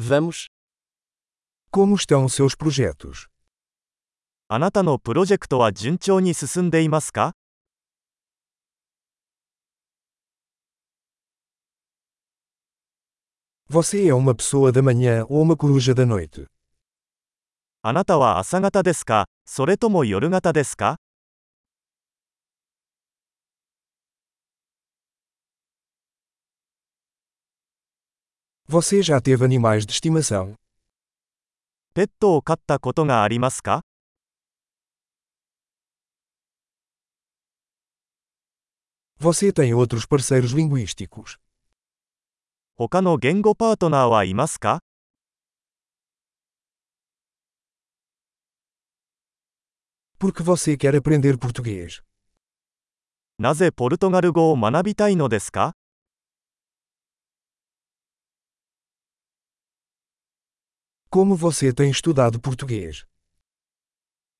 Vamos. Como estão seus projetos? あなたのプロジェクトは順調に進んでいますか Você é uma pessoa da manhã ou uma coruja da noite? あなたは朝方ですかそれとも夜型ですか Você já teve animais de estimação? ペットを飼ったことがありますか Você tem outros parceiros linguísticos? 他の言語パートナーはいますか Por que você quer aprender português? なぜポルトガル語を学びたいのですか Como você tem estudado português?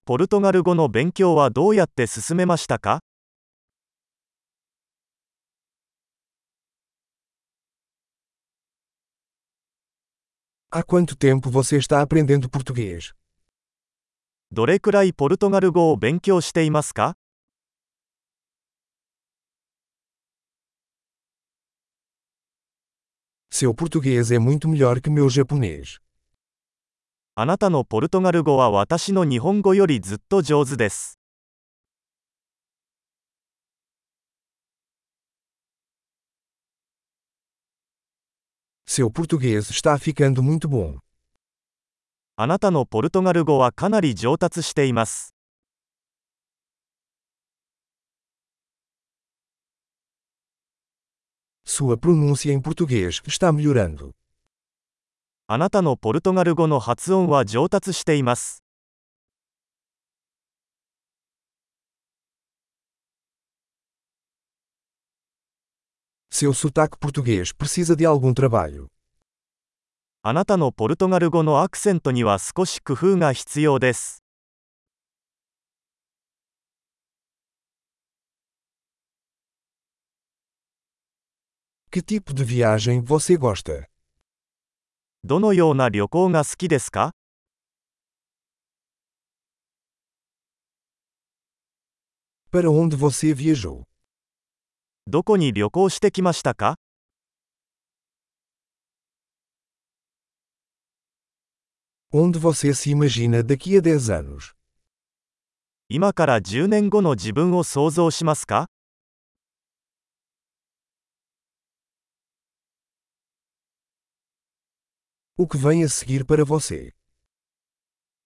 ポルトガル語の勉強はどうやって進めましたか Há quanto tempo você está aprendendo português? どれくらいポルトガル語を勉強していますか Seu português é muito melhor que meu japonês. あなたのポルトガル語は私の日本語よりずっと上手です。Seu português está ficando muito bom. あなたのポルトガル語はかなり上達しています。Sua pronúncia em português está melhorando. あなたのポルトガル語の発音は上達しています。Seu sotaque português precisa de algum trabalho. あなたのポルトガル語のアクセントには少し工夫が必要です。Que tipo de viagem você gosta? どのような旅行が好きですか Para onde você viajou? どこに旅行してきましたか Onde você se imagina daqui a 10 anos? 今から10年後の自分を想像しますか O que vem a seguir para você?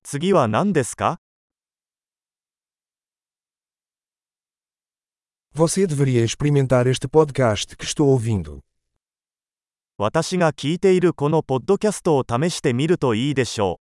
次は何ですか Você deveria experimentar este podcast que estou ouvindo. 私が聞いているこのポッドキャストを試してみるといいでしょう。